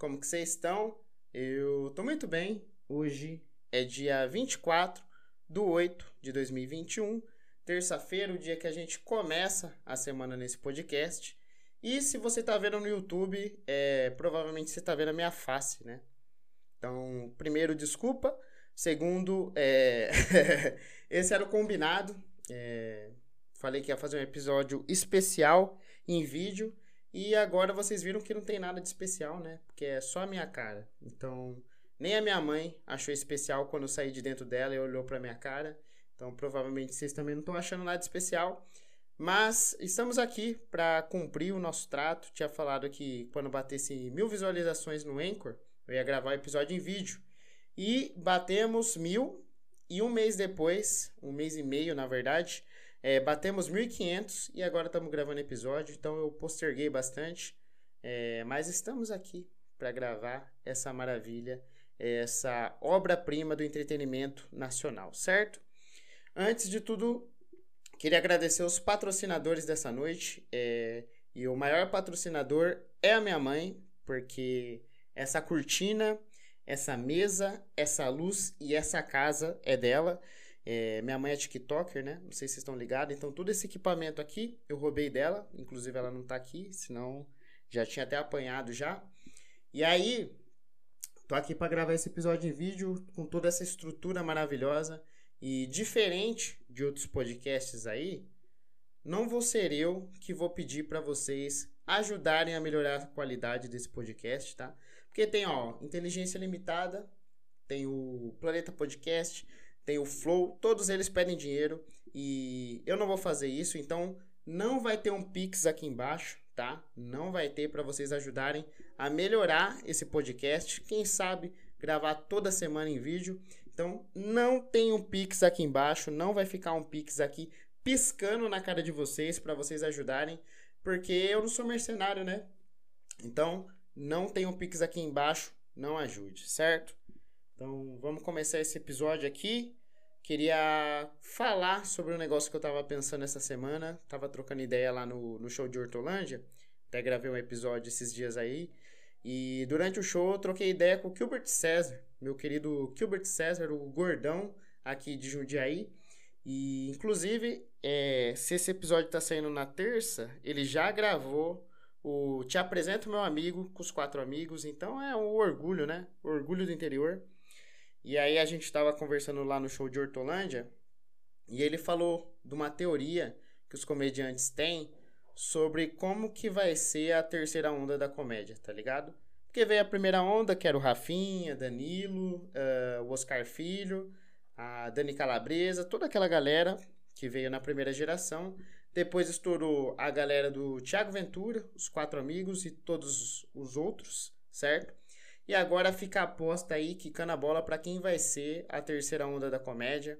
Como que vocês estão? Eu tô muito bem. Hoje é dia 24 do 8 de 2021, terça-feira, o dia que a gente começa a semana nesse podcast. E se você tá vendo no YouTube, é, provavelmente você tá vendo a minha face, né? Então, primeiro, desculpa. Segundo, é... esse era o combinado. É... Falei que ia fazer um episódio especial em vídeo. E agora vocês viram que não tem nada de especial, né? Porque é só a minha cara. Então, nem a minha mãe achou especial quando eu saí de dentro dela e olhou pra minha cara. Então, provavelmente vocês também não estão achando nada especial. Mas estamos aqui para cumprir o nosso trato. Tinha falado que quando batesse mil visualizações no Anchor, eu ia gravar o episódio em vídeo. E batemos mil. E um mês depois, um mês e meio na verdade, é, batemos 1.500 e agora estamos gravando episódio, então eu posterguei bastante. É, mas estamos aqui para gravar essa maravilha, essa obra-prima do entretenimento nacional, certo? Antes de tudo, queria agradecer os patrocinadores dessa noite. É, e o maior patrocinador é a minha mãe, porque essa cortina, essa mesa, essa luz e essa casa é dela. É, minha mãe é TikToker, né? Não sei se vocês estão ligados. Então, todo esse equipamento aqui eu roubei dela. Inclusive, ela não tá aqui, senão já tinha até apanhado já. E aí, tô aqui para gravar esse episódio em vídeo com toda essa estrutura maravilhosa. E diferente de outros podcasts aí, não vou ser eu que vou pedir para vocês ajudarem a melhorar a qualidade desse podcast, tá? Porque tem, ó, Inteligência Limitada, tem o Planeta Podcast, tem o Flow, todos eles pedem dinheiro e eu não vou fazer isso, então não vai ter um Pix aqui embaixo, tá? Não vai ter para vocês ajudarem a melhorar esse podcast, quem sabe gravar toda semana em vídeo. Então não tem um Pix aqui embaixo, não vai ficar um Pix aqui piscando na cara de vocês para vocês ajudarem, porque eu não sou mercenário, né? Então não tem um Pix aqui embaixo, não ajude, certo? Então, vamos começar esse episódio aqui. Queria falar sobre um negócio que eu tava pensando essa semana. Tava trocando ideia lá no, no show de Hortolândia. Até gravei um episódio esses dias aí. E durante o show eu troquei ideia com o Gilbert César, meu querido Gilbert César, o gordão aqui de Jundiaí. E inclusive, é, se esse episódio tá saindo na terça, ele já gravou o Te Apresento Meu Amigo com os quatro amigos. Então é um orgulho, né? Orgulho do interior. E aí a gente estava conversando lá no show de Hortolândia e ele falou de uma teoria que os comediantes têm sobre como que vai ser a terceira onda da comédia, tá ligado? Porque veio a primeira onda, que era o Rafinha, Danilo, uh, o Oscar Filho, a Dani Calabresa, toda aquela galera que veio na primeira geração. Depois estourou a galera do Tiago Ventura, os quatro amigos e todos os outros, certo? E agora fica a aposta aí, quicando a bola para quem vai ser a terceira onda da comédia.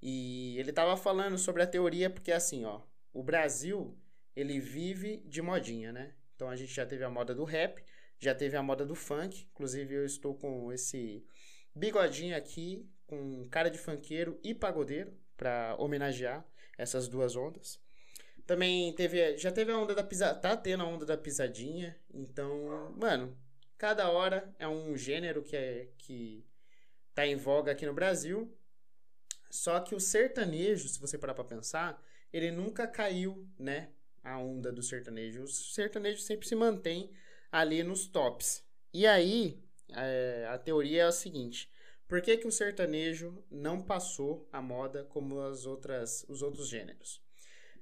E ele tava falando sobre a teoria, porque assim, ó, o Brasil, ele vive de modinha, né? Então a gente já teve a moda do rap, já teve a moda do funk. Inclusive eu estou com esse bigodinho aqui, com cara de funkeiro e pagodeiro, para homenagear essas duas ondas. Também teve, já teve a onda da pisadinha, tá tendo a onda da pisadinha. Então, mano, Cada hora é um gênero que é que tá em voga aqui no Brasil. Só que o sertanejo, se você parar para pensar, ele nunca caiu, né? A onda do sertanejo. O sertanejo sempre se mantém ali nos tops. E aí, é, a teoria é a seguinte: por que, que o sertanejo não passou a moda como as outras, os outros gêneros?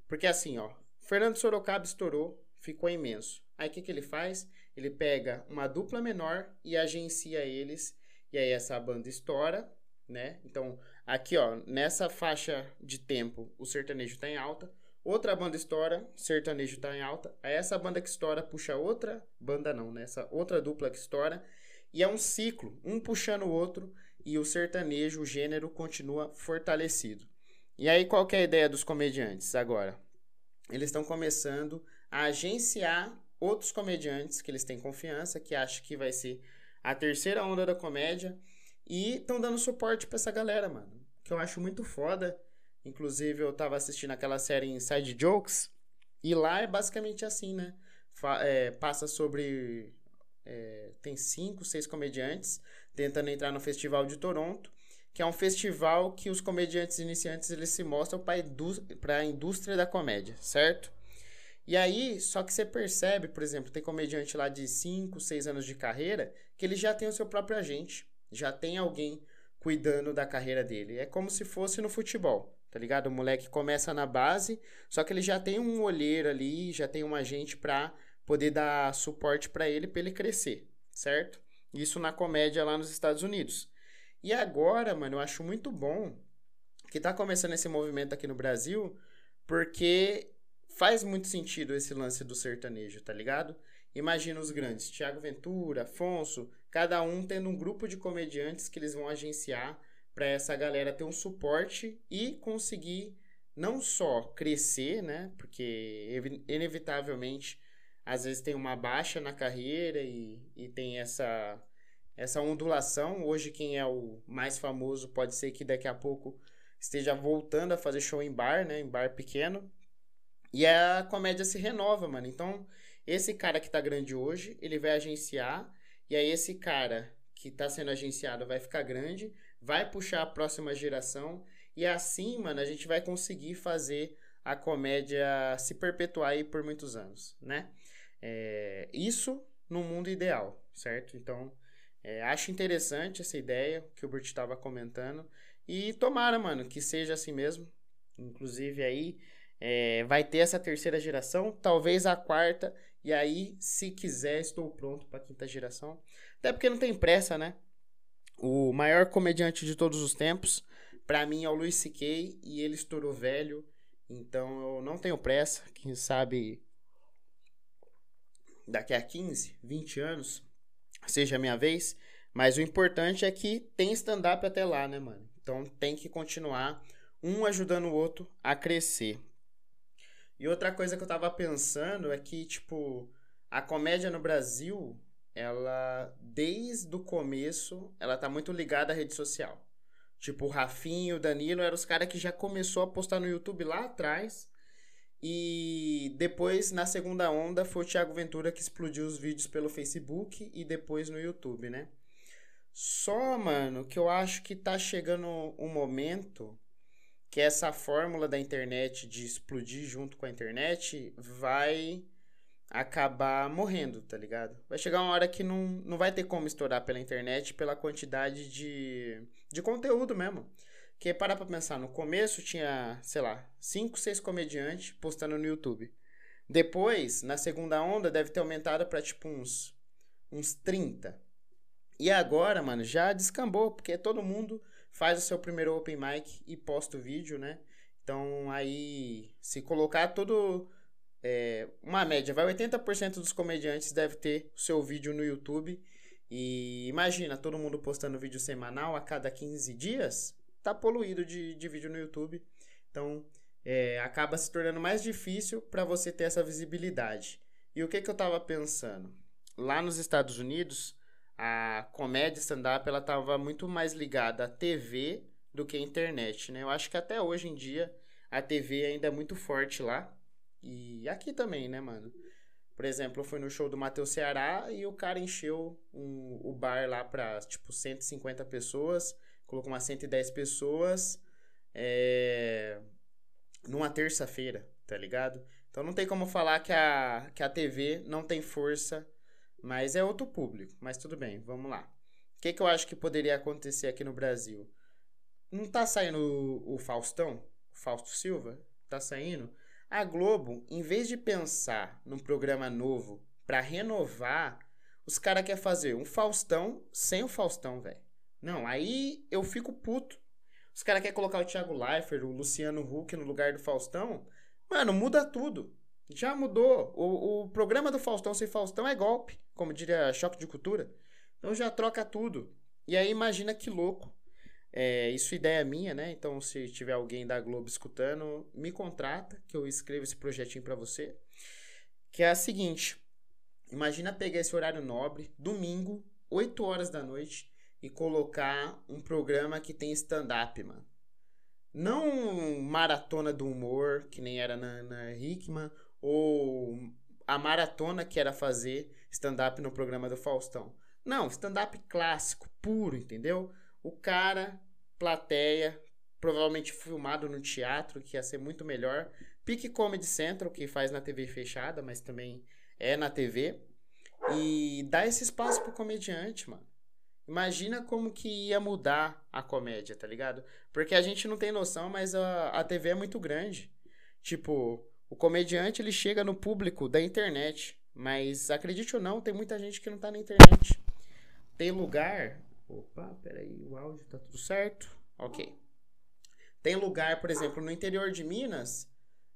Porque assim, ó, Fernando Sorocaba estourou, ficou imenso. Aí o que, que ele faz? Ele pega uma dupla menor e agencia eles, e aí essa banda estoura, né? Então, aqui, ó, nessa faixa de tempo, o sertanejo tá em alta, outra banda estoura, sertanejo tá em alta, aí essa banda que estoura puxa outra banda não, né? Essa outra dupla que estoura, e é um ciclo, um puxando o outro, e o sertanejo, o gênero, continua fortalecido. E aí, qual que é a ideia dos comediantes agora? Eles estão começando a agenciar outros comediantes que eles têm confiança, que acham que vai ser a terceira onda da comédia. E estão dando suporte para essa galera, mano. Que eu acho muito foda. Inclusive, eu tava assistindo aquela série Inside Jokes. E lá é basicamente assim, né? Fa é, passa sobre É, tem cinco, seis comediantes tentando entrar no Festival de Toronto, que é um festival que os comediantes iniciantes eles se mostram para a indústria da comédia, certo? E aí, só que você percebe, por exemplo, tem comediante lá de 5, 6 anos de carreira, que ele já tem o seu próprio agente, já tem alguém cuidando da carreira dele. É como se fosse no futebol, tá ligado? O moleque começa na base, só que ele já tem um olheiro ali, já tem um agente pra poder dar suporte para ele, para ele crescer, certo? Isso na comédia lá nos Estados Unidos. E agora, mano, eu acho muito bom que tá começando esse movimento aqui no Brasil, porque faz muito sentido esse lance do sertanejo, tá ligado? Imagina os grandes, Tiago Ventura, Afonso, cada um tendo um grupo de comediantes que eles vão agenciar para essa galera ter um suporte e conseguir não só crescer, né? Porque inevitavelmente às vezes tem uma baixa na carreira e, e tem essa essa ondulação. Hoje quem é o mais famoso pode ser que daqui a pouco esteja voltando a fazer show em bar, né? Em bar pequeno. E a comédia se renova, mano. Então, esse cara que tá grande hoje, ele vai agenciar. E aí, esse cara que tá sendo agenciado vai ficar grande, vai puxar a próxima geração. E assim, mano, a gente vai conseguir fazer a comédia se perpetuar aí por muitos anos, né? É, isso no mundo ideal, certo? Então, é, acho interessante essa ideia que o Bert estava comentando. E tomara, mano, que seja assim mesmo. Inclusive aí é, vai ter essa terceira geração, talvez a quarta, e aí, se quiser, estou pronto para a quinta geração. Até porque não tem pressa, né? O maior comediante de todos os tempos, para mim, é o Luis C.K. e ele estourou velho, então eu não tenho pressa. Quem sabe daqui a 15, 20 anos seja a minha vez. Mas o importante é que tem stand-up até lá, né, mano? Então tem que continuar um ajudando o outro a crescer. E outra coisa que eu tava pensando é que, tipo, a comédia no Brasil, ela, desde o começo, ela tá muito ligada à rede social. Tipo, o Rafinho, o Danilo eram os caras que já começou a postar no YouTube lá atrás. E depois, na segunda onda, foi o Thiago Ventura que explodiu os vídeos pelo Facebook e depois no YouTube, né? Só, mano, que eu acho que tá chegando um momento que essa fórmula da internet de explodir junto com a internet vai acabar morrendo, tá ligado? Vai chegar uma hora que não, não vai ter como estourar pela internet pela quantidade de, de conteúdo mesmo. Que para pra pensar, no começo tinha, sei lá, 5, 6 comediantes postando no YouTube. Depois, na segunda onda, deve ter aumentado para tipo uns, uns 30. E agora, mano, já descambou, porque todo mundo faz o seu primeiro open mic e posta o vídeo, né? Então aí, se colocar todo. É, uma média, vai 80% dos comediantes deve ter o seu vídeo no YouTube. E imagina, todo mundo postando vídeo semanal a cada 15 dias, tá poluído de, de vídeo no YouTube. Então é, acaba se tornando mais difícil para você ter essa visibilidade. E o que, que eu tava pensando? Lá nos Estados Unidos, a comédia stand-up ela estava muito mais ligada à TV do que à internet, né? Eu acho que até hoje em dia a TV ainda é muito forte lá. E aqui também, né, mano? Por exemplo, eu fui no show do Matheus Ceará e o cara encheu um, o bar lá pra, tipo, 150 pessoas. Colocou umas 110 pessoas é, numa terça-feira, tá ligado? Então não tem como falar que a, que a TV não tem força mas é outro público. Mas tudo bem, vamos lá. O que, que eu acho que poderia acontecer aqui no Brasil? Não tá saindo o, o Faustão? O Fausto Silva? Tá saindo? A Globo, em vez de pensar num programa novo para renovar, os caras querem fazer um Faustão sem o Faustão, velho. Não, aí eu fico puto. Os caras querem colocar o Thiago Leifert, o Luciano Huck no lugar do Faustão. Mano, muda tudo. Já mudou. O, o programa do Faustão sem Faustão é golpe, como diria Choque de Cultura. Então já troca tudo. E aí imagina que louco. É, isso é ideia minha, né? Então se tiver alguém da Globo escutando, me contrata que eu escrevo esse projetinho para você. Que é a seguinte: imagina pegar esse horário nobre, domingo, 8 horas da noite, e colocar um programa que tem stand-up, mano. Não maratona do humor, que nem era na, na Hickman, ou a maratona que era fazer stand-up no programa do Faustão. Não, stand-up clássico, puro, entendeu? O cara, plateia, provavelmente filmado no teatro, que ia ser muito melhor. Pique Comedy Central, que faz na TV fechada, mas também é na TV. E dá esse espaço pro comediante, mano. Imagina como que ia mudar a comédia, tá ligado? Porque a gente não tem noção, mas a, a TV é muito grande. Tipo, o comediante ele chega no público da internet. Mas acredite ou não, tem muita gente que não tá na internet. Tem lugar. Opa, peraí, o áudio tá tudo certo? Ok. Tem lugar, por exemplo, no interior de Minas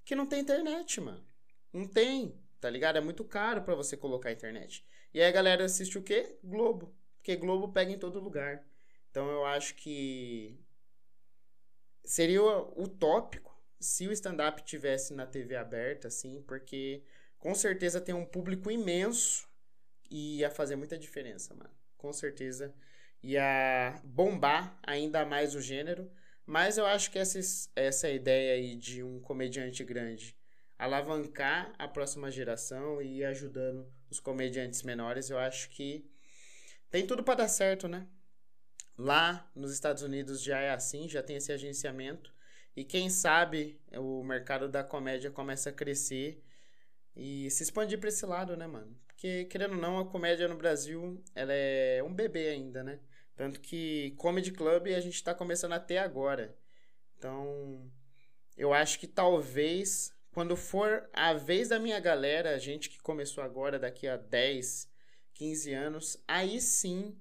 que não tem internet, mano. Não tem, tá ligado? É muito caro para você colocar internet. E aí a galera assiste o quê? Globo. Porque Globo pega em todo lugar. Então eu acho que seria utópico se o stand-up tivesse na TV aberta, assim, porque com certeza tem um público imenso e ia fazer muita diferença, mano. Com certeza ia bombar ainda mais o gênero. Mas eu acho que essa, essa ideia aí de um comediante grande alavancar a próxima geração e ir ajudando os comediantes menores, eu acho que tem tudo para dar certo, né? Lá nos Estados Unidos já é assim, já tem esse agenciamento. E quem sabe o mercado da comédia começa a crescer e se expandir para esse lado, né, mano? Porque, querendo ou não, a comédia no Brasil, ela é um bebê ainda, né? Tanto que Comedy Club a gente está começando até agora. Então, eu acho que talvez, quando for a vez da minha galera, a gente que começou agora, daqui a 10, 15 anos, aí sim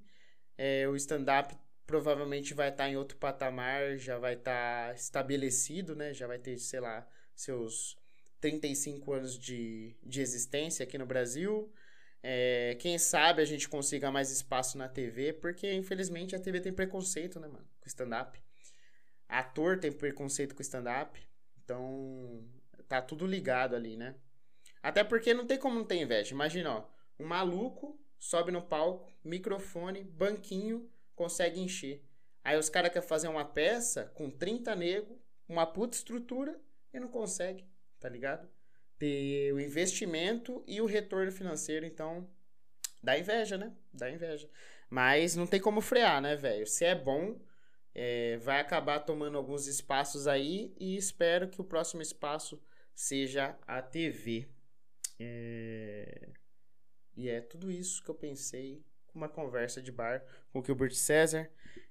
é, o stand-up provavelmente vai estar tá em outro patamar, já vai estar tá estabelecido, né? Já vai ter, sei lá, seus 35 anos de, de existência aqui no Brasil. É, quem sabe a gente consiga mais espaço na TV, porque infelizmente a TV tem preconceito, né, mano? Com stand-up. Ator tem preconceito com stand-up. Então, tá tudo ligado ali, né? Até porque não tem como não ter inveja. Imagina, ó, um maluco sobe no palco, microfone, banquinho, consegue encher. Aí os caras querem fazer uma peça com 30 negros, uma puta estrutura e não consegue, tá ligado? Ter o investimento e o retorno financeiro, então dá inveja, né? Dá inveja. Mas não tem como frear, né, velho? Se é bom, é, vai acabar tomando alguns espaços aí e espero que o próximo espaço seja a TV. É... E é tudo isso que eu pensei uma conversa de bar com o Gilbert César.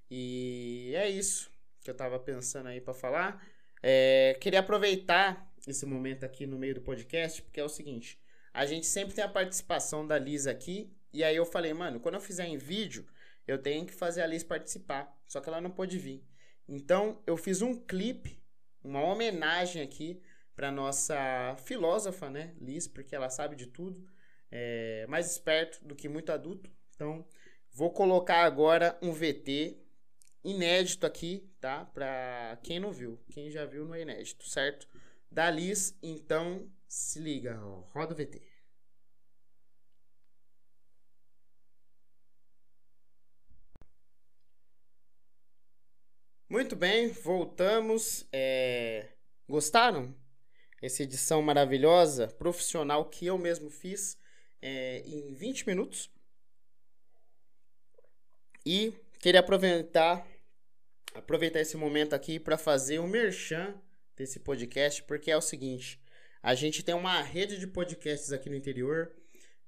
E é isso que eu tava pensando aí para falar. É, queria aproveitar esse momento aqui no meio do podcast, porque é o seguinte: a gente sempre tem a participação da Liz aqui. E aí eu falei, mano, quando eu fizer em vídeo, eu tenho que fazer a Liz participar. Só que ela não pôde vir. Então eu fiz um clipe, uma homenagem aqui para nossa filósofa, né, Liz, porque ela sabe de tudo, é mais esperto do que muito adulto. Então, vou colocar agora um VT inédito aqui, tá? Pra quem não viu. Quem já viu não é inédito, certo? Da Liz, então se liga, roda o VT. Muito bem, voltamos. É... Gostaram? Essa edição maravilhosa, profissional que eu mesmo fiz é, em 20 minutos. E queria aproveitar aproveitar esse momento aqui para fazer um merchan desse podcast, porque é o seguinte: a gente tem uma rede de podcasts aqui no interior.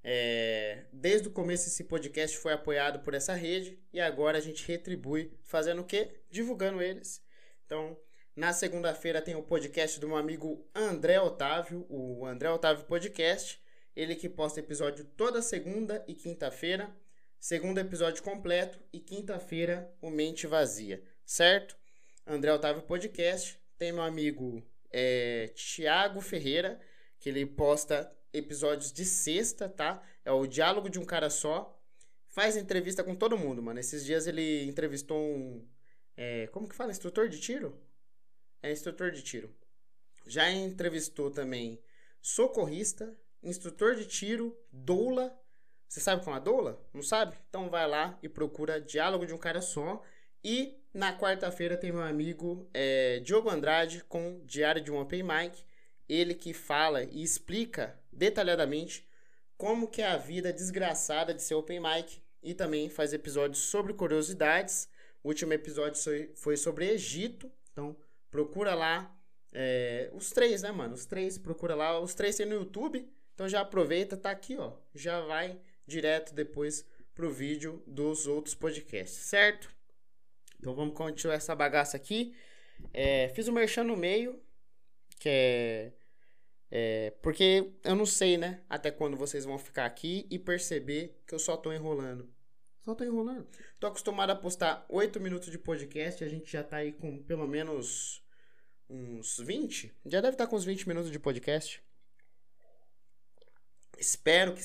É, desde o começo esse podcast foi apoiado por essa rede e agora a gente retribui fazendo o quê? Divulgando eles. Então, na segunda-feira tem o podcast do meu amigo André Otávio, o André Otávio Podcast. Ele que posta episódio toda segunda e quinta-feira segundo episódio completo e quinta-feira o Mente Vazia, certo? André Otávio Podcast, tem meu amigo é, Tiago Ferreira, que ele posta episódios de sexta, tá? É o Diálogo de um Cara Só. Faz entrevista com todo mundo, mano. Esses dias ele entrevistou um. É, como que fala? Instrutor de tiro? É instrutor de tiro. Já entrevistou também socorrista, instrutor de tiro, doula você sabe como é a doula? Não sabe? Então vai lá e procura Diálogo de um Cara Só. E na quarta-feira tem meu amigo é, Diogo Andrade com Diário de um Open Mic. Ele que fala e explica detalhadamente como que é a vida desgraçada de ser open mic e também faz episódios sobre curiosidades. O último episódio foi sobre Egito, então procura lá é, os três, né, mano? Os três, procura lá. Os três tem no YouTube, então já aproveita, tá aqui, ó. Já vai direto depois pro vídeo dos outros podcasts, certo? Então vamos continuar essa bagaça aqui. É, fiz o um merchan no meio, que é, é, Porque eu não sei, né? Até quando vocês vão ficar aqui e perceber que eu só tô enrolando. Só tô enrolando. Tô acostumado a postar 8 minutos de podcast. A gente já tá aí com pelo menos uns 20. Já deve estar tá com uns 20 minutos de podcast. Espero que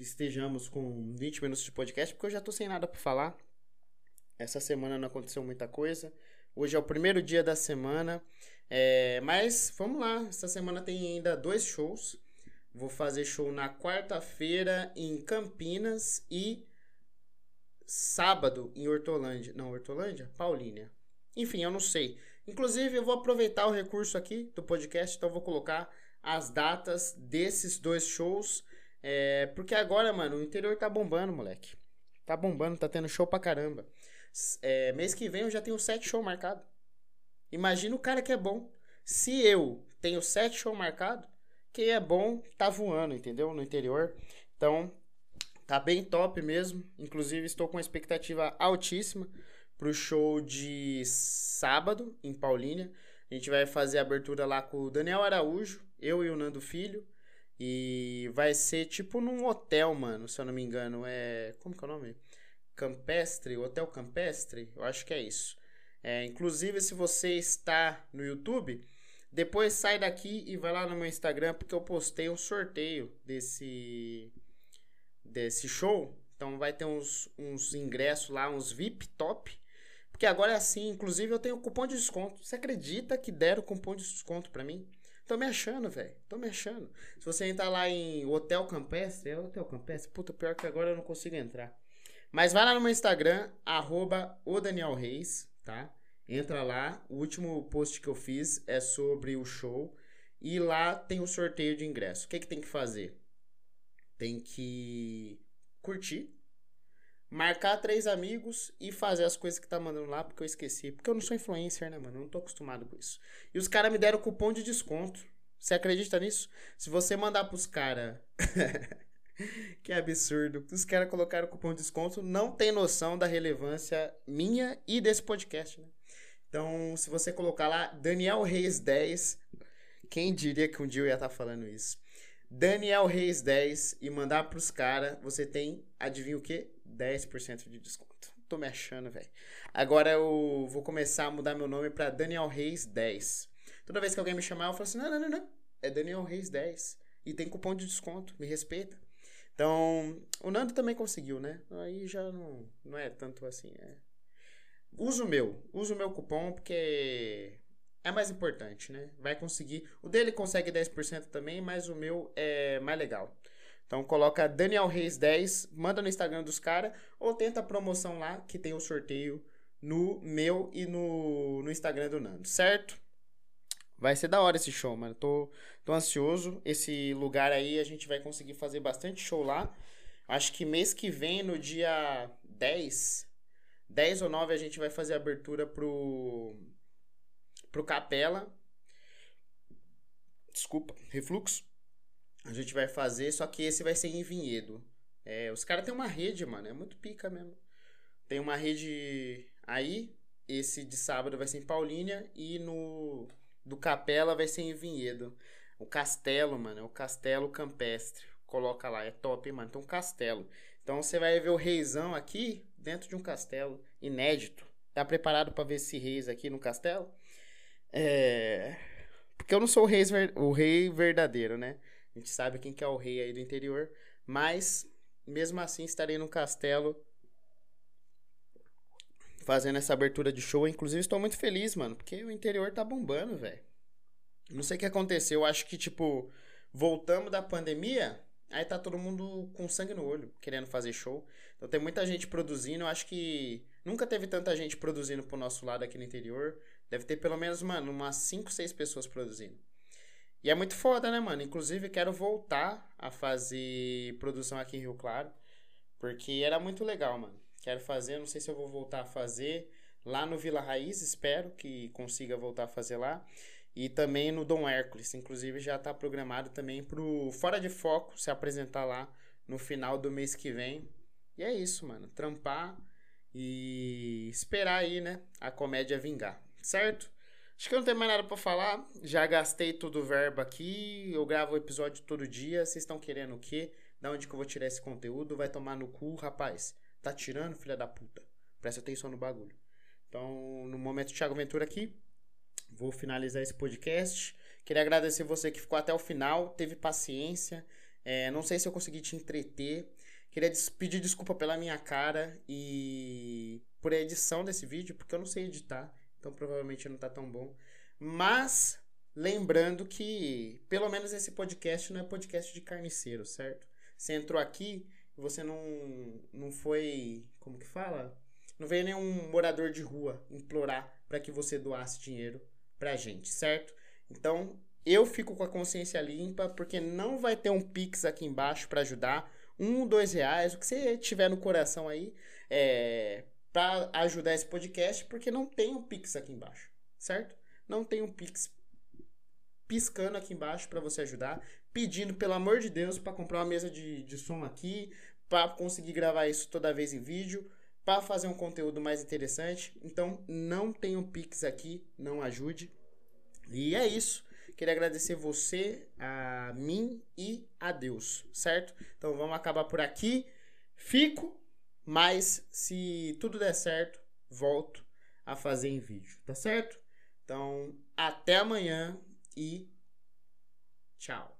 estejamos com 20 minutos de podcast, porque eu já tô sem nada para falar. Essa semana não aconteceu muita coisa. Hoje é o primeiro dia da semana. É, mas vamos lá. Essa semana tem ainda dois shows. Vou fazer show na quarta-feira em Campinas e sábado em Hortolândia. Não, Hortolândia? Paulínia. Enfim, eu não sei. Inclusive, eu vou aproveitar o recurso aqui do podcast, então vou colocar as datas desses dois shows. É, porque agora, mano, o interior tá bombando, moleque. Tá bombando, tá tendo show pra caramba. É, mês que vem eu já tenho sete shows marcados. Imagina o cara que é bom. Se eu tenho sete shows marcados, quem é bom tá voando, entendeu? No interior. Então, tá bem top mesmo. Inclusive, estou com uma expectativa altíssima pro show de sábado em Paulínia. A gente vai fazer a abertura lá com o Daniel Araújo, eu e o Nando Filho. E vai ser tipo num hotel, mano, se eu não me engano. É. Como que é o nome? Campestre, Hotel Campestre? Eu acho que é isso. É, inclusive, se você está no YouTube, depois sai daqui e vai lá no meu Instagram, porque eu postei um sorteio desse, desse show. Então vai ter uns, uns ingressos lá, uns VIP top. Porque agora é assim, inclusive eu tenho cupom de desconto. Você acredita que deram cupom de desconto para mim? Tô me achando, velho. Tô me achando. Se você entrar lá em Hotel Campestre, é Hotel Campestre? Puta, pior que agora eu não consigo entrar. Mas vai lá no meu Instagram, arroba o Daniel Reis, tá? Entra lá. O último post que eu fiz é sobre o show. E lá tem o sorteio de ingresso. O que, que tem que fazer? Tem que curtir, marcar três amigos e fazer as coisas que tá mandando lá, porque eu esqueci. Porque eu não sou influencer, né, mano? Eu não tô acostumado com isso. E os caras me deram cupom de desconto. Você acredita nisso? Se você mandar pros caras. que absurdo. Os caras colocaram cupom de desconto, não tem noção da relevância minha e desse podcast, né? Então, se você colocar lá Daniel Reis 10, quem diria que um dia eu ia estar tá falando isso? Daniel Reis 10 e mandar pros caras, você tem, adivinha o quê? 10% de desconto. Tô me achando, velho. Agora eu vou começar a mudar meu nome para Daniel Reis 10. Toda vez que alguém me chamar, eu falo assim: não, não, não, não. É Daniel Reis 10. E tem cupom de desconto, me respeita. Então, o Nando também conseguiu, né? Aí já não, não é tanto assim. É... Uso o meu, uso o meu cupom porque é mais importante, né? Vai conseguir. O dele consegue 10% também, mas o meu é mais legal. Então coloca Daniel Reis 10, manda no Instagram dos caras ou tenta a promoção lá que tem o sorteio no meu e no, no Instagram do Nando, certo? Vai ser da hora esse show, mano. Tô, tô ansioso. Esse lugar aí a gente vai conseguir fazer bastante show lá. Acho que mês que vem, no dia 10, 10 ou 9, a gente vai fazer a abertura pro, pro Capela. Desculpa, refluxo a gente vai fazer, só que esse vai ser em Vinhedo. É, os caras têm uma rede, mano, é muito pica mesmo. Tem uma rede aí, esse de sábado vai ser em Paulínia e no do Capela vai ser em Vinhedo. O castelo, mano, é o castelo campestre. Coloca lá, é top, mano. Tem um castelo. Então você vai ver o reizão aqui dentro de um castelo inédito. Tá preparado para ver esse reis aqui no castelo? É... Porque eu não sou o rei, o rei verdadeiro, né? A gente sabe quem que é o rei aí do interior. Mas, mesmo assim, estarei no castelo fazendo essa abertura de show. Inclusive, estou muito feliz, mano, porque o interior tá bombando, velho. Não sei o que aconteceu. Eu acho que, tipo, voltamos da pandemia, aí tá todo mundo com sangue no olho, querendo fazer show. Então tem muita gente produzindo. Acho que nunca teve tanta gente produzindo pro nosso lado aqui no interior. Deve ter pelo menos, mano, umas 5, 6 pessoas produzindo. E é muito foda, né, mano? Inclusive, quero voltar a fazer produção aqui em Rio Claro, porque era muito legal, mano. Quero fazer, não sei se eu vou voltar a fazer lá no Vila Raiz, espero que consiga voltar a fazer lá. E também no Dom Hércules, inclusive já está programado também pro Fora de Foco se apresentar lá no final do mês que vem. E é isso, mano. Trampar e esperar aí, né, a comédia vingar, certo? Acho que eu não tenho mais nada para falar. Já gastei todo o verbo aqui. Eu gravo o episódio todo dia. Vocês estão querendo o quê? Da onde que eu vou tirar esse conteúdo? Vai tomar no cu, rapaz. Tá tirando, filha da puta. Presta atenção no bagulho. Então, no momento, Thiago Ventura aqui. Vou finalizar esse podcast. Queria agradecer você que ficou até o final, teve paciência. É, não sei se eu consegui te entreter. Queria pedir desculpa pela minha cara e por a edição desse vídeo, porque eu não sei editar, então provavelmente não tá tão bom. Mas lembrando que pelo menos esse podcast não é podcast de carniceiro, certo? Você entrou aqui você não não foi, como que fala? Não veio nenhum morador de rua implorar para que você doasse dinheiro pra gente, certo? Então, eu fico com a consciência limpa porque não vai ter um Pix aqui embaixo para ajudar um, dois reais, o que você tiver no coração aí, é, para ajudar esse podcast, porque não tem um Pix aqui embaixo, certo? Não tem um Pix piscando aqui embaixo para você ajudar, pedindo, pelo amor de Deus, para comprar uma mesa de, de som aqui, para conseguir gravar isso toda vez em vídeo, para fazer um conteúdo mais interessante. Então, não tem um Pix aqui, não ajude. E é isso. Queria agradecer você, a mim e a Deus, certo? Então vamos acabar por aqui. Fico, mas se tudo der certo, volto a fazer em vídeo, tá certo? Então, até amanhã e tchau.